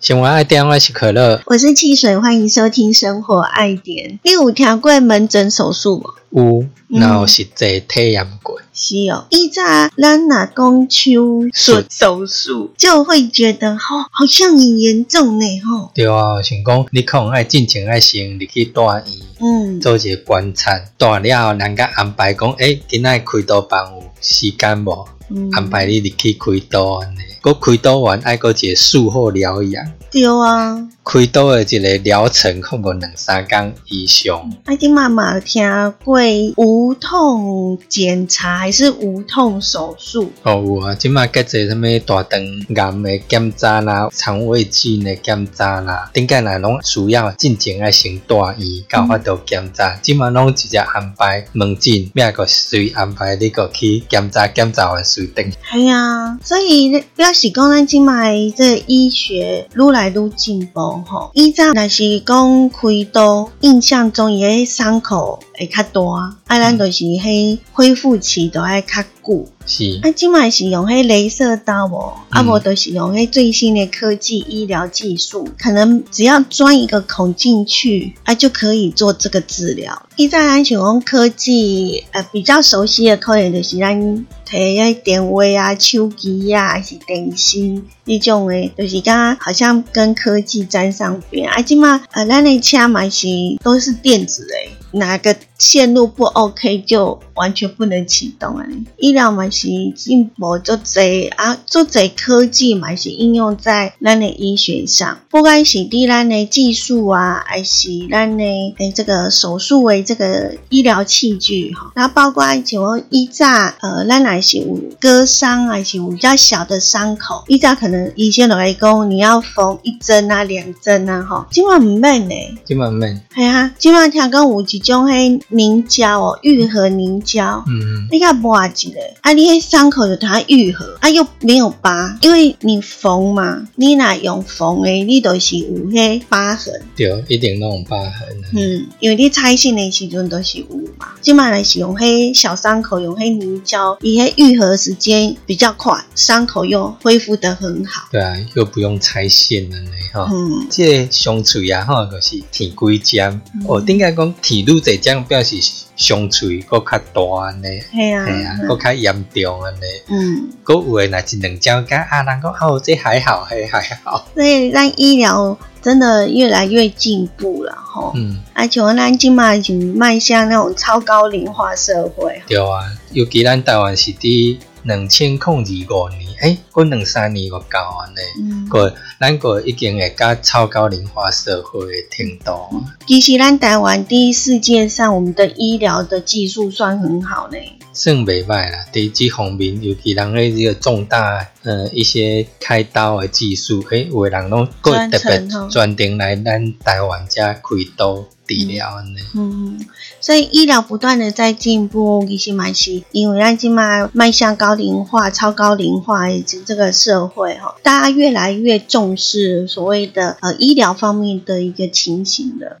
生活爱点，我是可乐，我是汽水，欢迎收听《生活爱点》。你有听过门诊手术吗？有，然后实际体验过。是哦，以前咱若讲手术手术，就会觉得吼，好像很严重呢吼。对啊，想讲你可能爱进前爱先入去大医，嗯，做一个观察，大了后人家安排讲，诶，今仔开刀房有时间无？安排你入去开刀安尼，佮开刀完爱佮一个术后疗养。对啊，开刀的一个疗程可能两三天以上。阿丁妈妈听过无痛检查还是无痛手术？哦，有啊，即马个做什么大肠癌的检查啦，肠胃镜的检查啦，顶个来拢需要进前爱先大医，搞法度检查。即马拢直接安排门诊，咩个随安排你个去检查，检查完随定。系啊，所以表示讲咱即马这医学愈来愈进步吼。以前若是讲开刀，印象中伊个伤口会较大，啊，咱就是迄恢复期都爱较久。是，啊，即卖是用迄镭射刀无，啊无就是用迄最新的科技医疗技术，可能只要钻一个孔进去，啊就可以做这个治疗。以前咱想讲科技，呃比较熟悉的可能就是咱摕个电话啊、手机啊，还是电视迄种诶，就是讲好像跟科技沾上边。啊，即卖呃咱的车嘛是都是电子诶。哪个线路不 OK 就完全不能启动啊！医疗嘛是进步做侪啊，做侪科技嘛是应用在咱的医学上，不管是伫咱的技术啊，还是咱的诶这个手术为这个医疗器具哈，然后包括像医炸呃，咱来是有割伤还是有比较小的伤口，医炸可能医生来讲你要缝一针啊、两针啊哈，今晚唔免呢，今晚免，系啊，今晚听讲有一种迄凝胶哦，愈合凝胶，嗯，你甲抹一个，啊，你迄伤口就它愈合，啊又没有疤，因为你缝嘛，你若用缝的，你都是有迄疤痕，对，一定拢有疤痕。嗯，因为你拆线的时阵都是有嘛，即摆来是用迄小伤口用迄凝胶，伊迄愈合时间比较快，伤口又恢复得很好。对啊，又不用拆线了呢，哈。嗯，这伤喙啊，哈，就是舔几针，哦，顶解讲舔愈侪针，表示伤喙搁较大安尼，系啊，系啊，搁较严重安尼。嗯，搁有诶，若是两针甲啊，人讲哦，这还好，嘿，还好。所以咱医疗真的越来越进步了，吼。嗯，而且咱今嘛已经迈向那种超高龄化社会。对啊，尤其咱台湾是伫两千零二五年，诶，过两三年个到安尼，嗯，过咱过已经会较超高龄化社会的程度啊。其实咱台湾第一世界上，我们的医疗的技术算很好呢。算袂歹啦，伫即方面，尤其人咧这个重大呃一些开刀的技术，诶，有诶人拢过特别专程吼专程来咱台湾遮开刀治疗安尼。嗯，所以医疗不断的在进步，其实嘛是因为咱今嘛迈向高龄化、超高龄化以及这个社会哈，大家越来越重视所谓的呃医疗方面的一个情形了。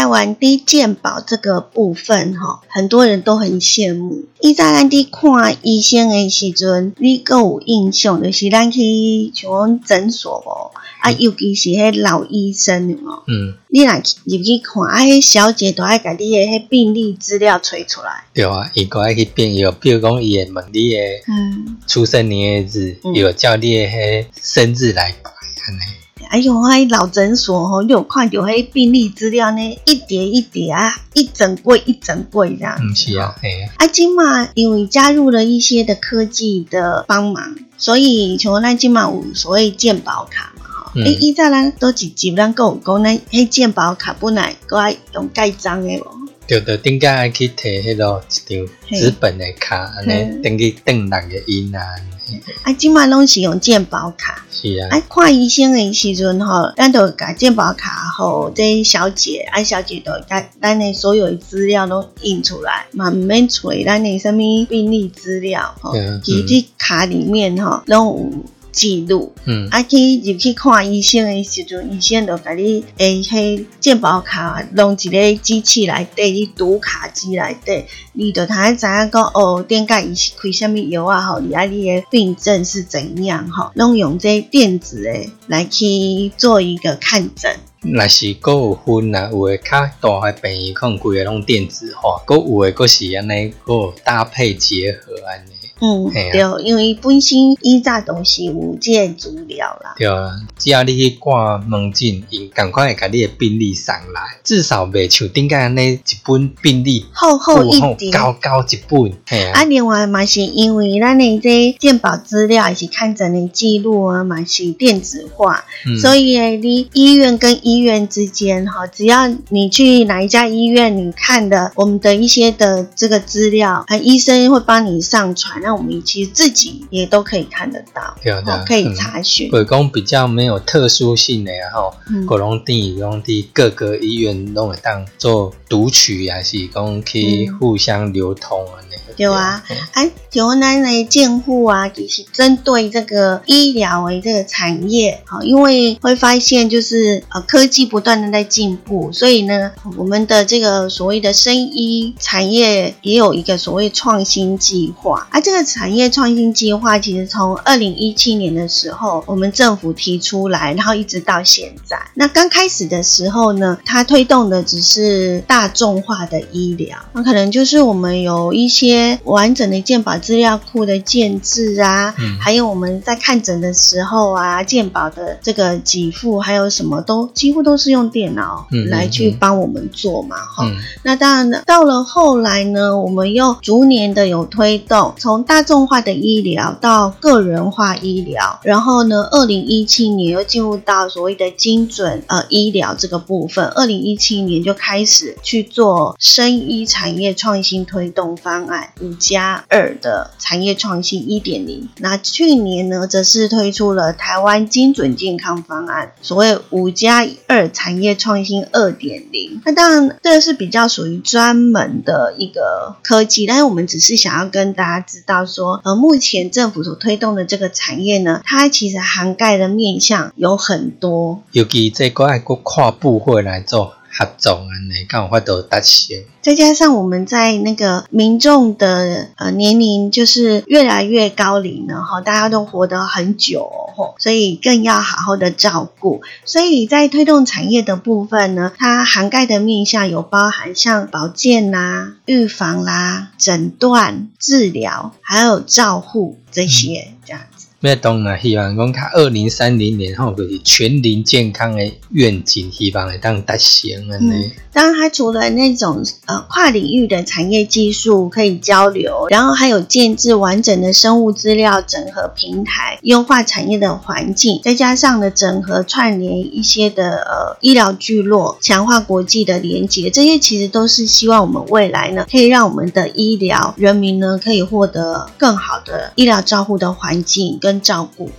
咱台湾的健保这个部分，哈，很多人都很羡慕。以前咱伫看医生的时阵，你阁有印象，就是咱去像讲诊所无，啊，尤其是迄老医生哦，嗯，你若入去看，啊，迄小姐都爱甲你的迄病历资料吹出来。对啊，伊个爱去变药，比如讲伊会问你的嗯，出生年月日，有叫你的迄生日来排安尼。哎呦，迄老诊所吼，你有看到迄病历资料呢？一叠一叠啊，一整柜一整柜这样。嗯，是啊，嘿。啊，啊，今嘛因为加入了一些的科技的帮忙，所以像咱今嘛有所谓健保卡嘛，吼、嗯。诶、以前咱都直接咱讲有讲咱迄健保卡本来搁爱用盖章的无？对对，顶间爱去摕迄落一张纸本的卡，安尼嘿。等去登六个印啊，嘿啊，今卖拢是用健保卡。是啊，啊，看医生的时阵吼，咱就甲健保卡吼，这小姐，啊小姐都甲咱的所有的资料都印出来，嘛毋免找咱的什么病历资料吼嗯，其实这卡里面吼拢有记录。嗯，啊，去入去看医生的时阵，医生就甲你诶，迄健保卡弄一个机器内底，你读卡机内底，你就通知影讲哦，顶个伊是开啥物药啊吼，你啊你的病症是怎样吼，拢用这电子诶来去做一个看诊。若是搁有分啊，有诶较大诶病院可能规个拢电子化，搁有诶搁是安尼，搁有搭配结合安尼，嗯，对，因为本身以早都是有这个资料啦。对啊，只要你去挂门诊，因赶快会甲你的病历送来，至少袂像顶间安尼一本病历厚厚一厚叠，高高一本，嘿啊，啊，另外嘛是因为咱的这健保资料也是看诊的记录啊，嘛是电子化，嗯。所以呢，你医院跟医院之间哈，只要你去哪一家医院，你看的我们的一些的这个资料，啊，医生会帮你上传，那我们其实自己也都可以看得到，对啊对啊哦可以嗯查询。或者讲比较没有特殊性的啊吼，嗯各拢伫拢伫各个医院拢会当做读取，还是讲去嗯互相流通安尼。对啊嘿，啊，就咱的健护啊，其实针对这个医疗的这个产业，好，因为会发现就是呃科技不断的在进步，所以呢，我们的这个所谓的生医产业也有一个所谓创新计划。啊，这个产业创新计划其实从二零一七年的时候，我们政府提出来，然后一直到现在。那刚开始的时候呢，它推动的只是大众化的医疗，那可能就是我们有一些完整的健保资料库的建制啊，嗯。还有我们在看诊的时候啊，健保的这个给付，还有什么都几乎都是用电脑来去嗯。帮我们做嘛，哈、嗯。那当然了，到了后来呢，我们又逐年的有推动，从大众化的医疗到个人化医疗，然后呢，二零一七年又进入到所谓的精准呃医疗这个部分，二零一七年就开始去做生医产业创新推动方案五加二的产业创新一点零。那去年呢，则是推出了台湾精准健康方案，所谓五加二产业创新二点零。那当然，这是比较属于专门的一个科技，但是我们只是想要跟大家知道说，呃，目前政府所推动的这个产业呢，它其实涵盖的面向有很多。尤其这个爱国跨部会来做合作安尼，敢有法度达成。再加上我们在那个民众的呃年龄就是越来越高龄了哈，大家都活得很久哦，所以更要好好的照顾。所以在推动产业的部分呢，它涵盖的面向有包含像保健啦、预防啦、诊断、治疗，还有照护这些这样。要当然希望讲，较二零三零年后就是全龄健康的愿景，希望会当达成安尼。当然，它除了那种呃跨领域的产业技术可以交流，然后还有建制完整的生物资料整合平台，优化产业的环境，再加上呢整合串联一些的呃医疗聚落，强化国际的连接，这些其实都是希望我们未来呢可以让我们的医疗人民呢可以获得更好的医疗照护的环境跟照顾。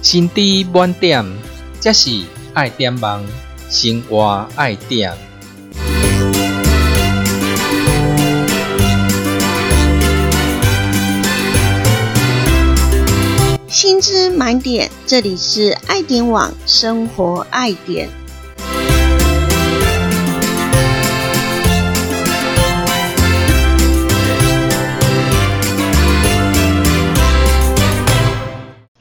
心知满点，这是爱点网生活爱点。薪资满点，这里是爱点网生活爱点。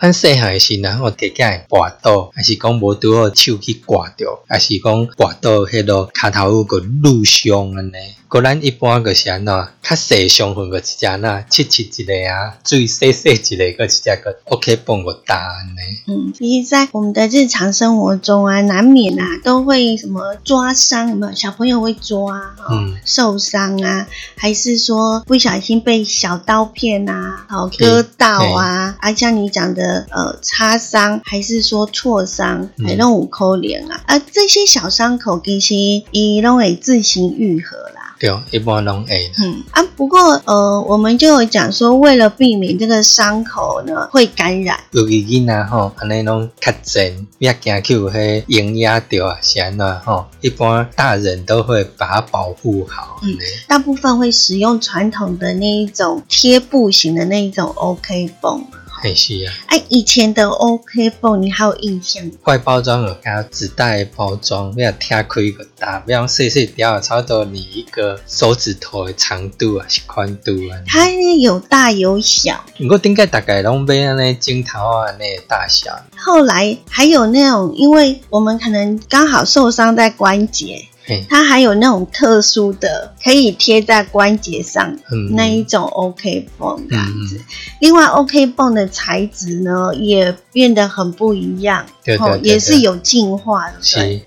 咱细汉诶时阵，我加加会跋倒，还是讲无拄好手去挂着，还是讲跋倒迄落骹头有个褥伤安尼，个咱一般个是安怎，较细上分个一只呐，切切一个啊，最细细一个个一只个 OK 帮个大安尼。嗯，其实，在我们的日常生活中啊，难免啊都会什么抓伤，有没有？小朋友会抓，哦、嗯受伤啊，还是说不小心被小刀片啊，哦割到啊，啊，像你讲的呃擦伤，还是说挫伤，嗯还拢有可怜啊，啊，这些小伤口其实伊拢会自行愈合啦。对，一般拢会。嗯啊，不过呃，我们就有讲说，为了避免这个伤口呢会感染，尤其囡仔吼，安尼拢较真，你也惊去有迄营压着啊，是安怎吼？一般大人都会把它保护好。嗯嗯，大部分会使用传统的那一种贴布型的那一种 OK 泵。还是啊，哎，以前的 OK 泵你还有印象吗？外包装有加纸袋包装，要拆开个大，不要碎碎掉，差不多你一个手指头的长度啊，是宽度啊。它呢有大有小，不过顶个大概拢买安尼镜头啊安尼的大小，后来还有那种，因为我们可能刚好受伤在关节，嘿，它还有那种特殊的可以贴在关节上嗯，那一种 OK 绷这样子。另外，OK 绷的材质呢也变得很不一样，哦对对对也是有进化的。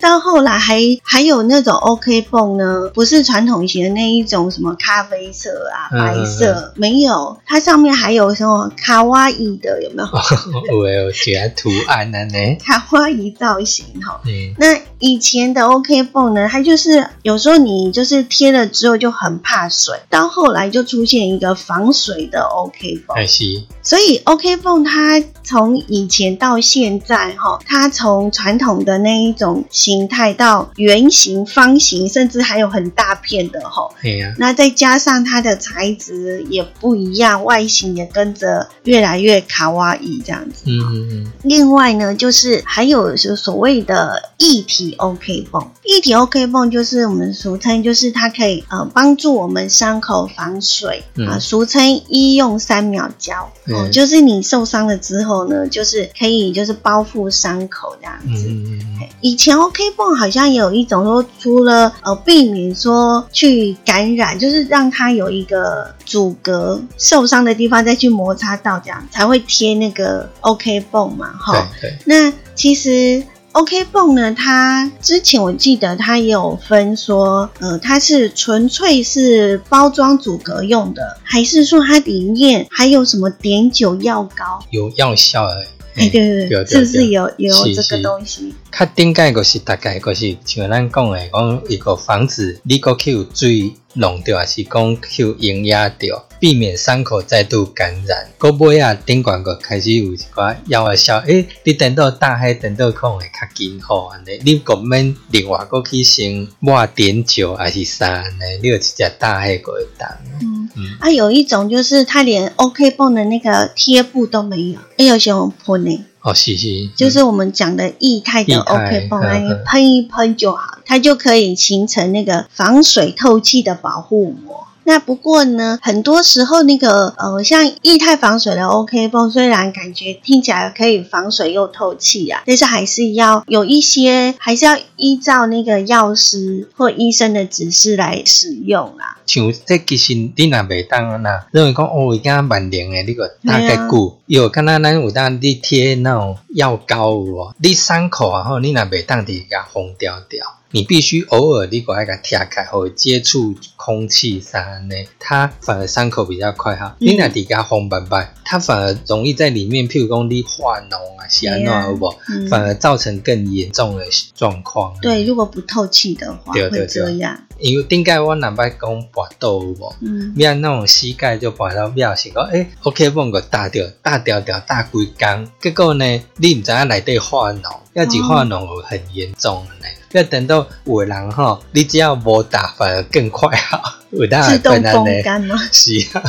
到后来还还有那种 OK 泵呢，不是传统型的那一种什么咖啡色啊、嗯白色，没有，它上面还有什么卡哇伊的，有没有？有诶有一个图案安尼，卡哇伊造型哈。嗯，那以前的 OK 泵呢，它就是有时候你就是贴了之后就很怕水，到后来就出现一个防水的 OK 泵。还是所以 OK 泵它从以前到现在哈，它从传统的那一种形态到圆形、方形，甚至还有很大片的哈。嘿啊，那再加上它的材质也不一样，外形也跟着越来越卡哇伊这样子。嗯嗯嗯，另外呢，就是还有是所谓的一体 OK 泵。一体 OK 泵就是我们俗称，就是它可以呃帮助我们伤口防水啊、嗯俗称医用三秒胶。哦，嗯就是你受伤了之后呢，就是可以就是包覆伤口这样嗯子。嗯嗯嗯，以前 OK 泵好像有一种说，除了呃避免说去感染，就是让它有一个阻隔受伤的地方再去摩擦到，这样才会贴那个 OK 泵嘛，哈。那其实 OK 泵呢，它之前我记得它也有分说，呃，它是纯粹是包装阻隔用的，还是说它里面还有什么碘酒药膏？有药效诶。哎、对对对，是不是有有这个东西？较顶界就是大概个是像咱讲诶，讲一个房子你个去有水弄掉，还是讲去有营养掉，避免伤口再度感染。个尾啊，顶管个开始有一寡药啊效，诶、你等到大海等到空会较紧好安尼，你个免另外个去先抹碘酒还是啥安尼，你有一只大海个会当。嗯。嗯，啊，有一种就是它连 OK 泵的那个贴布都没有，哎有些用喷呢，哦是是，就是我们讲的液态的 OK 泵，嗯那你嗯喷一喷就好，它就可以形成那个防水透气的保护膜。那不过呢，很多时候那个呃，像液态防水的 OK 泵，虽然感觉听起来可以防水又透气啊，但是还是要有一些，还是要依照那个药师或医生的指示来使用啦。像这其实你若袂当啦，认为讲哦，伊敢万灵诶，你个大概久，有敢若咱有当你贴那种药膏有无？你伤口啊吼，你若袂当伫甲封掉掉。你必须偶尔你把它给它贴开，或者接触空气啥呢，它反而伤口比较快哈。你那底下红斑斑，它反而容易在里面，譬如讲你化脓啊、是安怎有无？嗯反而造成更严重的状况。对，如果不透气的话，对对会这对样。因为顶盖我若捌讲跋倒有无？嗯，你按那种膝盖就拔到表是讲，诶、o k 帮个大掉大掉掉大规工，结果呢，你毋知影内底化脓，要是化脓有很严重的呢。要等到有的人吼，你只要无打，反而更快好，有当自动然呢，风干吗？是啊。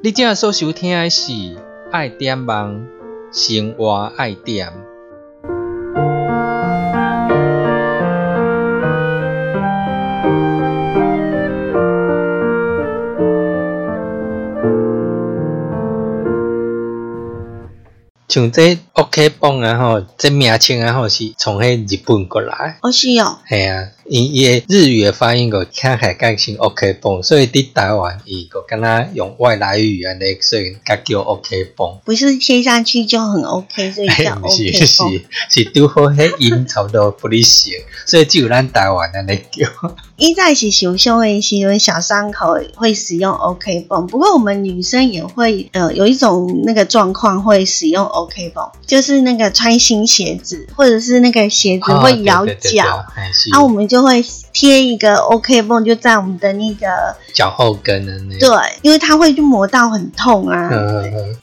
你今日所收听的是《爱点梦生活爱点》。像这 OK 泵啊吼，这名称啊吼是从迄日本过来，哦是哦，系啊，伊伊诶日语诶发音个听起来更像 OK 泵，所以伫台湾伊个敢若用外来语安尼，所以甲叫 OK 泵。不是贴上去就很 OK，所以叫毋 OK 是是。是拄好迄音差不多不离像，所以只有咱台湾安尼叫。一在是受伤的时候，小伤口会使用 OK 泵，不过我们女生也会呃有一种那个状况会使用 OK 泵，就是那个穿新鞋子或者是那个鞋子会咬脚，那，我们就会贴一个 OK 泵，就在我们的那个脚后跟的那。对，因为它会就磨到很痛啊，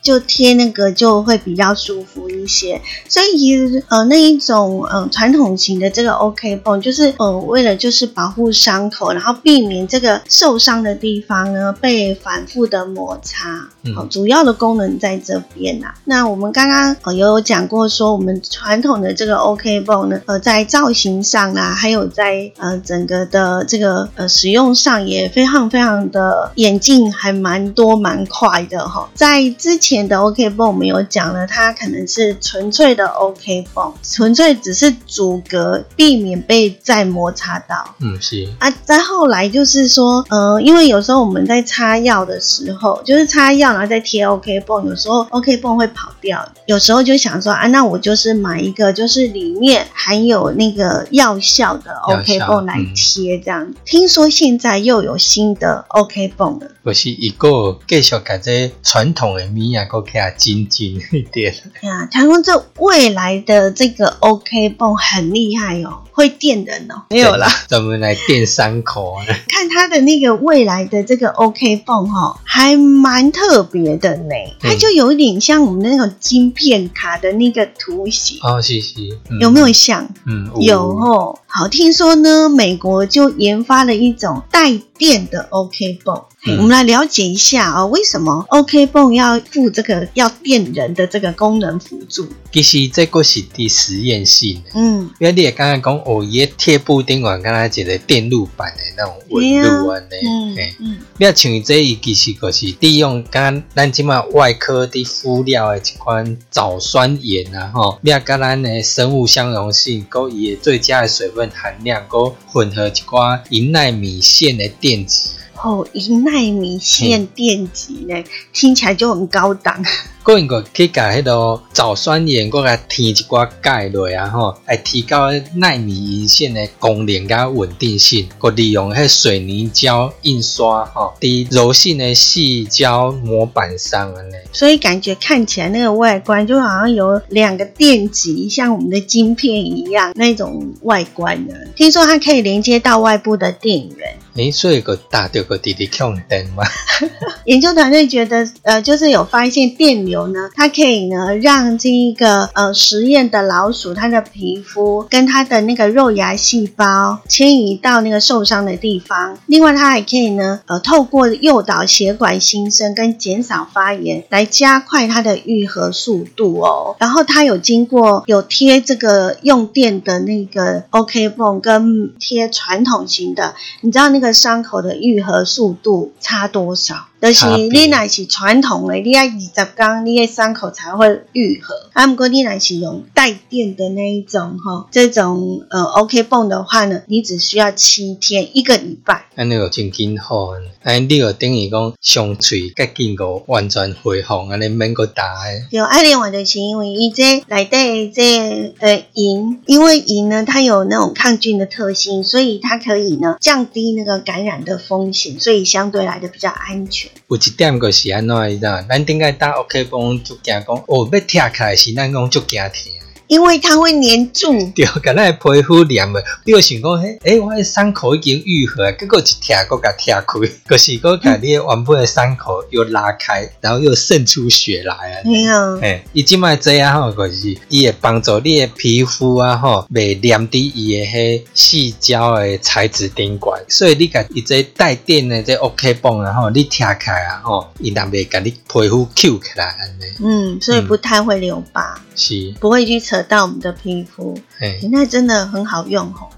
就贴那个就会比较舒服一些。所以其实呃那一种呃传统型的这个 OK 泵，就是呃为了就是保护伤口，然后避免这个受伤的地方呢被反复的摩擦。嗯好、主要的功能在这边呐、那我们刚刚呃有讲过说，我们传统的这个 OK 泵呢，呃在造型上啊，还有在呃整个的这个呃使用上也非常非常的演进，还蛮多蛮快的哈。在之前的 OK 泵我们有讲了，它可能是纯粹的 OK 泵，纯粹只是阻隔，避免被再摩擦到。嗯是，啊，再后来就是说，呃，因为有时候我们在擦药的时候，就是擦药然后再贴 OK 泵，有时候 OK 泵会跑掉，有时候就想说啊，那我就是买一个，就是里面含有那个药效的 OK 效泵来嗯贴，这样。听说现在又有新的 OK 泵了，不是一个继续甲这传统的米啊，搁起来精进一点。哎呀，他说这未来的这个 OK 泵很厉害哦，会电人哦，没有啦。咱们来垫伤口啊。看他的那个未来的这个 OK 泵哈，还蛮特别的呢。它就有一点像我们那种晶片卡的那个图形，哦，是是，嗯有没有？像？嗯，有哦。好，听说呢，美国就研发了一种带电的 OK 泵。我们来了解一下哦，为什么 OK 泵要附这个要电人的这个功能辅助？其实这个是第实验性的。嗯，因为你也刚刚讲，哦，伊贴布顶管敢若一个电路板的那种纹路安尼，嗯嘿嗯你啊像这伊其实就是利用刚咱即马外科伫敷料的一款藻酸盐啊吼，你啊甲咱的生物相容性，佮伊的最佳的水分含量，佮混合一寡银纳米线的电极。哦，一纳米线电极呢，听起来就很高档。个因个去甲迄个藻酸盐，佮甲添一寡钙落啊吼，来提高纳米银线的功能甲稳定性，佮利用迄水泥胶印刷吼，伫柔性的细胶模板上安尼。所以感觉看起来那个外观就好像有两个电极，像我们的晶片一样那种外观呢。听说它可以连接到外部的电源。诶，所以个打着个直直控灯嘛，研究团队觉得，呃，就是有发现电流呢，它可以呢让这一个呃实验的老鼠它的皮肤跟它的那个肉芽细胞迁移到那个受伤的地方。另外，它还可以呢，呃，透过诱导血管新生跟减少发炎，来加快它的愈合速度哦。然后它有经过有贴这个用电的那个 OK 泵跟贴传统型的，你知道那个伤口的愈合速度差多少？就是你若是传统的，你要二十天，你的伤口才会愈合。啊，不过你若是用带电的那一种哈，这种呃 OK 泵的话呢，你只需要七天，一个礼拜。安尼就真紧好安尼。安尼你就等于讲伤喙甲紧个完全恢复，安尼免个打诶。有爱另外就是因为伊这来的这呃银，因为银呢它有那种抗菌的特性，所以它可以呢降低那个感染的风险，所以相对来的比较安全。有一点就是安怎伊知？咱顶个打 OK 绷就惊讲，哦，要拆开来是咱讲足惊疼。因为它会粘住，对，甲咱的皮肤黏的，你就想讲，嘿，诶、我的伤口已经愈合了，结果一拆，搁甲拆开，就是搁甲你的原本的伤口又拉开，然后又渗出血来啊。没有。嘿，伊即卖这样吼，就是伊会帮助你的皮肤啊吼，袂黏伫伊的迄细胶的材质顶管，所以你甲伊这带电的这 OK 泵啊吼，你拆开啊吼，伊若袂甲你皮肤 Q 起来安尼，嗯，所以不太会留疤，是，不会去扯到我们的皮肤。嘿，那真的很好用哦。